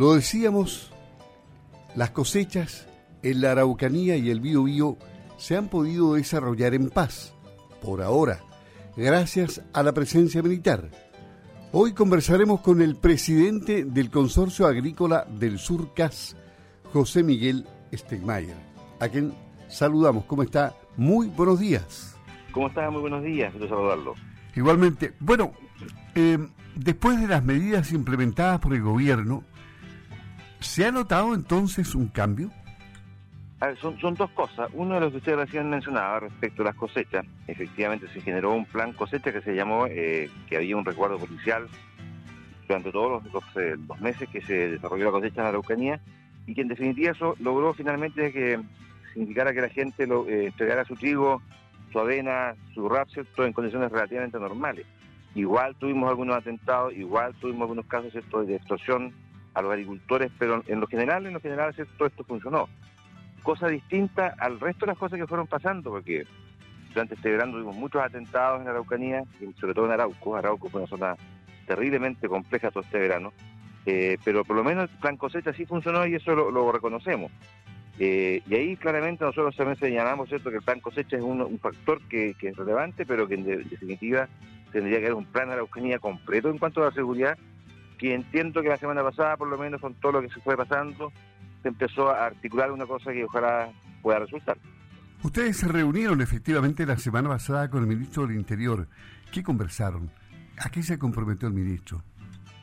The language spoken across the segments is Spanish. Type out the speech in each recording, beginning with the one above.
Lo decíamos, las cosechas en la Araucanía y el Biobío se han podido desarrollar en paz, por ahora, gracias a la presencia militar. Hoy conversaremos con el presidente del Consorcio Agrícola del Sur CAS, José Miguel Stegmayer, a quien saludamos. ¿Cómo está? Muy buenos días. ¿Cómo está? Muy buenos días. Quiero saludarlo. Igualmente. Bueno, eh, después de las medidas implementadas por el gobierno, ¿se ha notado entonces un cambio? son, son dos cosas. Uno de los que usted recién mencionaba respecto a las cosechas. Efectivamente se generó un plan cosecha que se llamó, eh, que había un recuerdo policial durante todos los, eh, los, meses que se desarrolló la cosecha en la Araucanía y que en definitiva eso logró finalmente que significara que la gente lo, eh, entregara su trigo, su avena, su rapsel, todo en condiciones relativamente normales. Igual tuvimos algunos atentados, igual tuvimos algunos casos de extorsión a los agricultores, pero en lo general, en lo general, todo esto funcionó cosa distinta al resto de las cosas que fueron pasando, porque durante este verano tuvimos muchos atentados en Araucanía, sobre todo en Arauco. Arauco fue una zona terriblemente compleja todo este verano, eh, pero por lo menos el plan cosecha sí funcionó y eso lo, reconocemos. Eh, y ahí claramente nosotros también señalamos ¿cierto? que el plan cosecha es un, factor que, es relevante, pero que en, definitiva tendría que haber un plan de Araucanía completo en cuanto a la seguridad, que entiendo que la semana pasada, por lo menos con todo lo que se fue pasando, se empezó a articular una cosa que ojalá pueda resultar. Ustedes se reunieron efectivamente la semana pasada con el ministro del Interior. ¿Qué conversaron? ¿A qué se comprometió el ministro?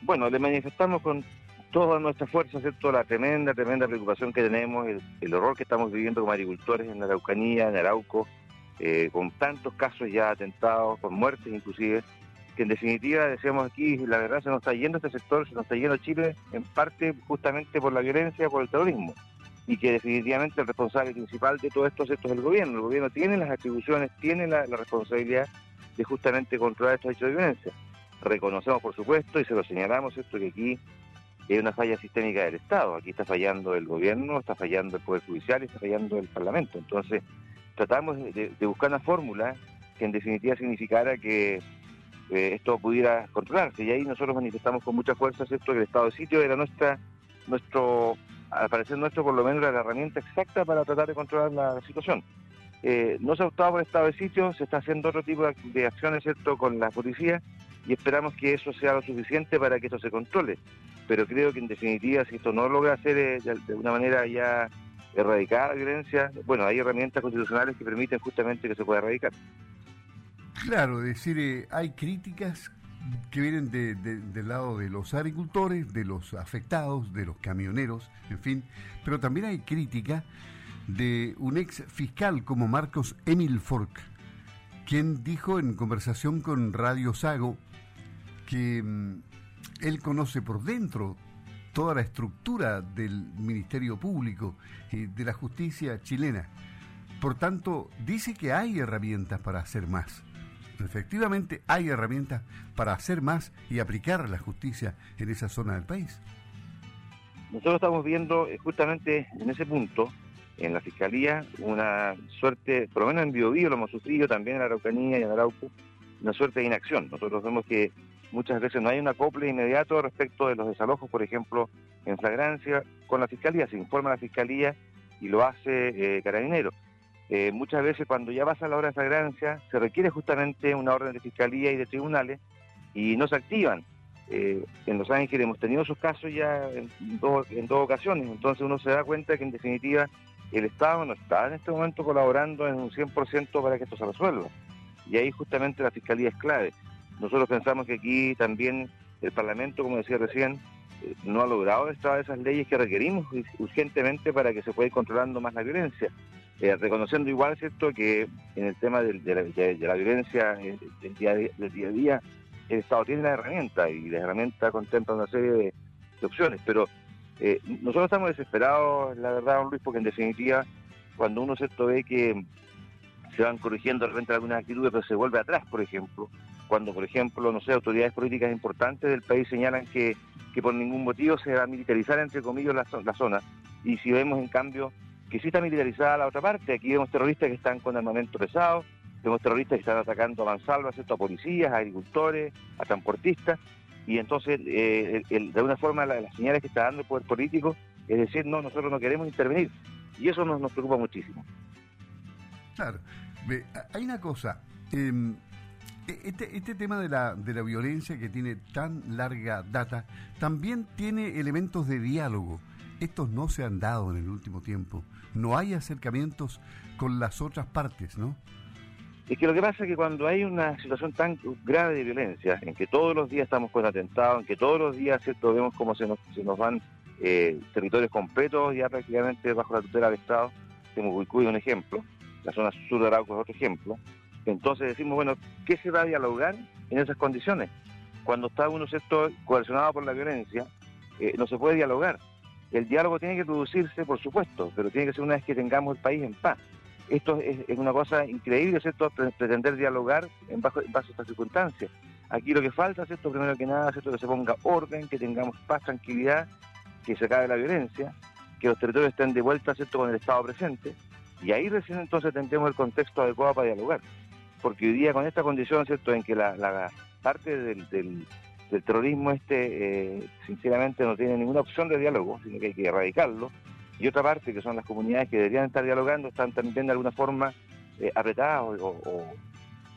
Bueno, le manifestamos con toda nuestra fuerza, ¿cierto? La tremenda, tremenda preocupación que tenemos, el, horror que estamos viviendo como agricultores en la Araucanía, en Arauco, eh, con tantos casos ya atentados, con muertes inclusive, que en definitiva, decíamos aquí, la verdad se nos está yendo este sector, se nos está yendo Chile en parte justamente por la violencia, por el terrorismo, y que definitivamente el responsable principal de todo esto, es el gobierno. El gobierno tiene las atribuciones, tiene la, responsabilidad de justamente controlar estos hechos de violencia. Reconocemos, por supuesto, y se lo señalamos, esto que aquí hay una falla sistémica del Estado. Aquí está fallando el gobierno, está fallando el Poder Judicial y está fallando el Parlamento. Entonces, tratamos de buscar una fórmula que en definitiva significara que eh, esto pudiera controlarse. Y ahí nosotros manifestamos con mucha fuerza ¿cierto? que el estado de sitio era nuestra, nuestro, al parecer nuestro, por lo menos la herramienta exacta para tratar de controlar la situación. Eh, no se ha optado por el estado de sitio, se está haciendo otro tipo de, acciones ¿cierto? con la policía y esperamos que eso sea lo suficiente para que esto se controle. Pero creo que en definitiva, si esto no logra hacer eh, de, una manera ya erradicar la violencia, bueno, hay herramientas constitucionales que permiten justamente que se pueda erradicar. Claro, decir, eh, hay críticas que vienen del lado de los agricultores, de los afectados, de los camioneros, en fin, pero también hay crítica de un ex fiscal como Marcos Emil Fork, quien dijo en conversación con Radio Sago que mm, él conoce por dentro toda la estructura del Ministerio Público y de la justicia chilena. Por tanto, dice que hay herramientas para hacer más efectivamente hay herramientas para hacer más y aplicar la justicia en esa zona del país. Nosotros estamos viendo justamente en ese punto, en la Fiscalía, una suerte, por lo menos en Biobío lo hemos sufrido, también en Araucanía y en Arauco, una suerte de inacción. Nosotros vemos que muchas veces no hay un acople inmediato respecto de los desalojos, por ejemplo, en flagrancia con la Fiscalía, se informa a la Fiscalía y lo hace eh, Carabinero. Eh, muchas veces cuando ya pasa la hora de flagrancia se requiere justamente una orden de fiscalía y de tribunales y no se activan. Eh, en Los Ángeles hemos tenido esos casos ya en dos, en dos ocasiones, entonces uno se da cuenta que en definitiva el Estado no está en este momento colaborando en un 100% para que esto se resuelva. Y ahí justamente la fiscalía es clave. Nosotros pensamos que aquí también el Parlamento, como decía recién, eh, no ha logrado extraer esas leyes que requerimos urgentemente para que se pueda ir controlando más la violencia. Eh, reconociendo igual, ¿cierto?, que en el tema de, la, violencia eh, del día, a día, el Estado tiene la herramienta y la herramienta contempla una serie de, opciones, pero eh, nosotros estamos desesperados, la verdad, don Luis, porque en definitiva, cuando uno cierto ve que se van corrigiendo de repente algunas actitudes, pero se vuelve atrás, por ejemplo, cuando, por ejemplo, no sé, autoridades políticas importantes del país señalan que, que por ningún motivo se va a militarizar, entre comillas, la, la zona, y si vemos, en cambio, que sí está militarizada la otra parte. Aquí vemos terroristas que están con armamento pesado, vemos terroristas que están atacando a mansalvas, a policías, a agricultores, a transportistas. y entonces de alguna forma las señales que está dando el poder político es decir, no, nosotros no queremos intervenir. Y eso nos, nos preocupa muchísimo. Claro. Hay una cosa. Em, e, este, este tema de la, de la violencia que tiene tan larga data también tiene elementos de diálogo. Estos no se han dado en el último tiempo. No hay acercamientos con las otras partes, ¿no? Es que lo que pasa es que cuando hay una situación tan grave de violencia, en que todos los días estamos con atentados, en que todos los días ¿cierto? vemos cómo se nos, se nos van eh, territorios completos ya prácticamente bajo la tutela del Estado. Temucuicuy es un ejemplo, la zona sur de Arauco es otro ejemplo. Entonces decimos, bueno, ¿qué se va a dialogar en esas condiciones? Cuando está uno sector coercionado por la violencia, eh, no se puede dialogar. El diálogo tiene que producirse, por supuesto, pero tiene que ser una vez que tengamos el país en paz. Esto es, una cosa increíble, ¿cierto? Pretender dialogar en, bajo, en base a estas circunstancias. Aquí lo que falta, ¿cierto? Primero que nada, ¿cierto? Que se ponga orden, que tengamos paz, tranquilidad que se acabe la violencia, que los territorios estén de vuelta ¿cierto? con el Estado presente, y ahí recién entonces tendremos el contexto adecuado para dialogar. Porque hoy día con esta condición, ¿cierto?, en que la, parte del, del, terrorismo este, eh, sinceramente, no tiene ninguna opción de diálogo, sino que hay que erradicarlo, y otra parte, que son las comunidades que deberían estar dialogando, están también de alguna forma eh, apretadas o,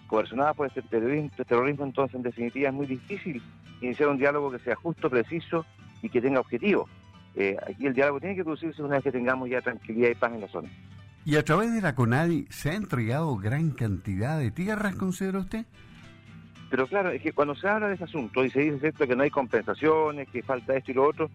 coercionadas por este terrorismo, este terrorismo, entonces en definitiva es muy difícil iniciar un diálogo que sea justo, preciso y que tenga objetivo. Eh, aquí el diálogo tiene que producirse una vez que tengamos ya tranquilidad y paz en la zona. ¿Y a través de la CONADI se ha entregado gran cantidad de tierras, considera usted? Pero claro, es que cuando se habla de ese asunto y se dice ¿cierto? que no hay compensaciones, que falta esto y lo otro,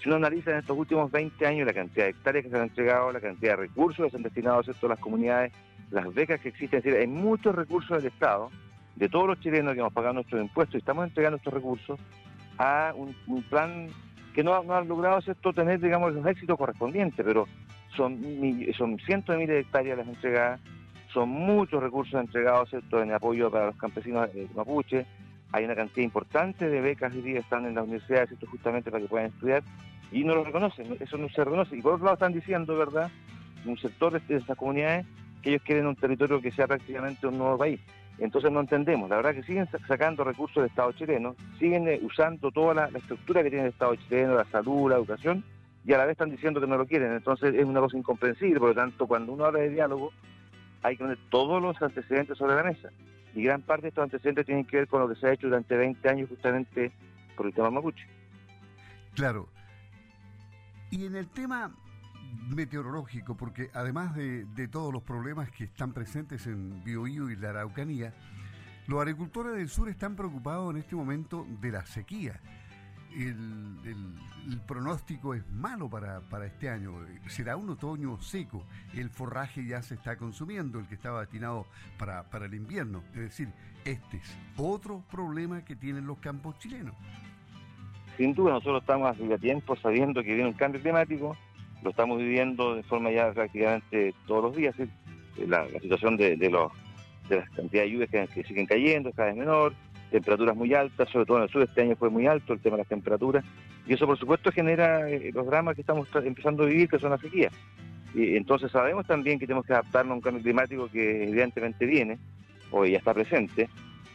si uno analiza en estos últimos 20 años la cantidad de hectáreas que se han entregado, la cantidad de recursos que se han destinado a las comunidades, las becas que existen, hay muchos recursos del Estado, de todos los chilenos que hemos pagado nuestros impuestos y estamos entregando estos recursos a un plan que no, no han logrado ¿cierto? tener digamos los éxitos correspondientes, pero son, son cientos de miles de hectáreas las entregadas, son muchos recursos entregados ¿cierto? en apoyo para los campesinos de mapuche, hay una cantidad importante de becas hoy día están en las universidades ¿cierto? justamente para que puedan estudiar y no lo reconocen, eso no se reconoce. Y por otro lado están diciendo, ¿verdad?, un sector de, estas comunidades que ellos quieren un territorio que sea prácticamente un nuevo país. Entonces no entendemos, la verdad que siguen sacando recursos del Estado chileno, siguen eh, usando toda la, estructura que tiene el Estado chileno, la salud, la educación, y a la vez están diciendo que no lo quieren. Entonces es una cosa incomprensible, por lo tanto, cuando uno habla de diálogo, hay que poner todos los antecedentes sobre la mesa. Y gran parte de estos antecedentes tienen que ver con lo que se ha hecho durante 20 años justamente por el tema mapuche. Claro. Y en el tema meteorológico, porque además de, todos los problemas que están presentes en Biobío y la Araucanía, los agricultores del sur están preocupados en este momento de la sequía. El, pronóstico es malo para, para, este año. Será un otoño seco. El forraje ya se está consumiendo, el que estaba destinado para, para el invierno. Es decir, este es otro problema que tienen los campos chilenos. Sin duda, nosotros estamos hace tiempo sabiendo que viene un cambio climático lo estamos viviendo de forma ya prácticamente todos los días. La, situación de, los, de las cantidades de lluvias que, siguen cayendo cada vez menor, temperaturas muy altas, sobre todo en el sur este año fue muy alto el tema de las temperaturas, y eso por supuesto genera eh, los dramas que estamos empezando a vivir, que son las sequías. Y, entonces sabemos también que tenemos que adaptarnos a un cambio climático que evidentemente viene, o ya está presente,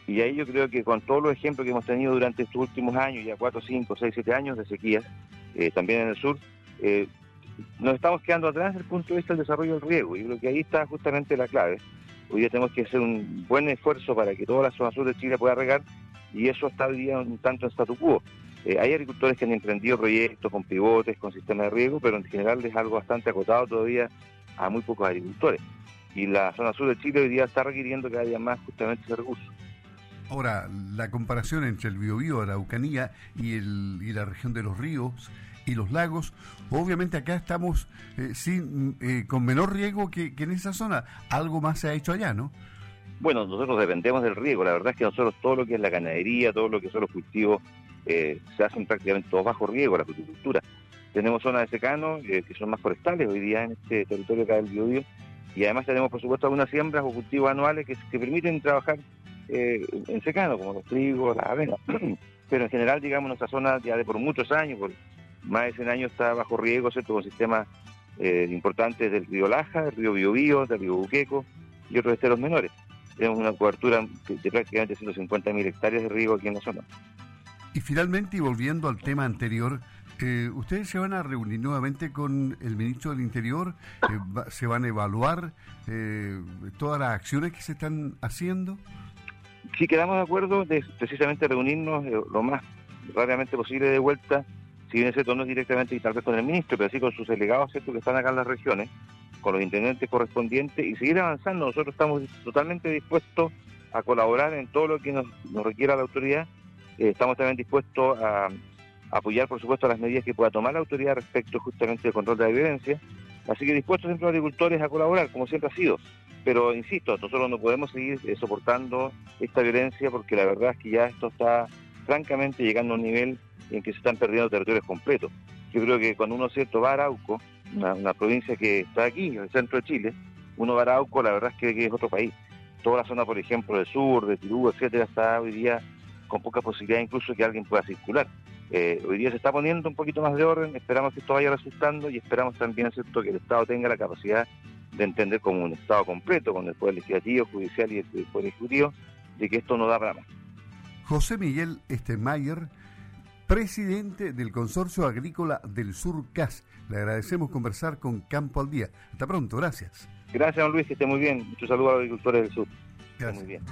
y ahí yo creo que con todos los ejemplos que hemos tenido durante estos últimos años, ya 4, 5, 6, 7 años de sequías, eh, también en el sur, eh, nos estamos quedando atrás desde el punto de vista del desarrollo del riego. Y creo que ahí está justamente la clave. Hoy día tenemos que hacer un buen esfuerzo para que toda la zona sur de Chile pueda regar y eso está hoy día un tanto en statu quo. Eh, hay agricultores que han emprendido proyectos con pivotes, con sistemas de riego, pero en general es algo bastante acotado todavía a muy pocos agricultores. Y la zona sur de Chile hoy día está requiriendo que haya más justamente ese recurso. Ahora, la comparación entre el Biobío, Araucanía y, el, y la región de los ríos y los lagos. Obviamente acá estamos eh, sin, eh, con menor riego que, en esa zona. Algo más se ha hecho allá, ¿no? Bueno, nosotros dependemos del riego. La verdad es que nosotros todo lo que es la ganadería, todo lo que son los cultivos, eh, se hacen prácticamente todos bajo riego, la agricultura. Tenemos zonas de secano que son más forestales hoy día en este territorio acá del Biobío y además tenemos por supuesto algunas siembras o cultivos anuales que, que permiten trabajar en secano, como los trigos, las avenas. Pero en general, digamos, nuestra zona ya de por muchos años, por más de 100 años está bajo riego, ¿cierto? Con sistemas eh, importantes del río Laja, del río Biobío, del río Buqueco y otros esteros menores. Tenemos una cobertura de prácticamente 150.000 hectáreas de riego aquí en la zona. Y finalmente, y volviendo al tema anterior, eh, ¿ustedes se van a reunir nuevamente con el ministro del Interior? Eh, ¿Se van a evaluar eh, todas las acciones que se están haciendo? Sí, quedamos de acuerdo de precisamente reunirnos lo más rápidamente posible de vuelta, si bien ese tono es directamente y tal vez con el ministro, pero sí con sus delegados ¿cierto? que están acá en las regiones, con los intendentes correspondientes y seguir avanzando. Nosotros estamos totalmente dispuestos a colaborar en todo lo que nos, requiera la autoridad. estamos también dispuestos a apoyar, por supuesto, las medidas que pueda tomar la autoridad respecto justamente del control de la violencia. Así que dispuestos entre los agricultores a colaborar, como siempre ha sido. Pero insisto, nosotros no podemos seguir eh, soportando esta violencia porque la verdad es que ya esto está francamente llegando a un nivel en que se están perdiendo territorios completos. Yo creo que cuando uno cierto va a Arauco, una, provincia que está aquí, en el centro de Chile, uno va a Arauco, la verdad es que, que es otro país. Toda la zona, por ejemplo, del sur, de Tirú, etcétera, está hoy día con poca posibilidad incluso que alguien pueda circular. Eh, hoy día se está poniendo un poquito más de orden, esperamos que esto vaya resultando y esperamos también ¿cierto? que el Estado tenga la capacidad de entender como un Estado completo, con el Poder Legislativo, Judicial y el Poder Ejecutivo, de que esto no da para más. José Miguel Estemayer, presidente del Consorcio Agrícola del Sur CAS. Le agradecemos conversar con Campo al Día. Hasta pronto, gracias. Gracias, don Luis, que esté muy bien. Muchos saludos a los agricultores del sur. Gracias. muy bien.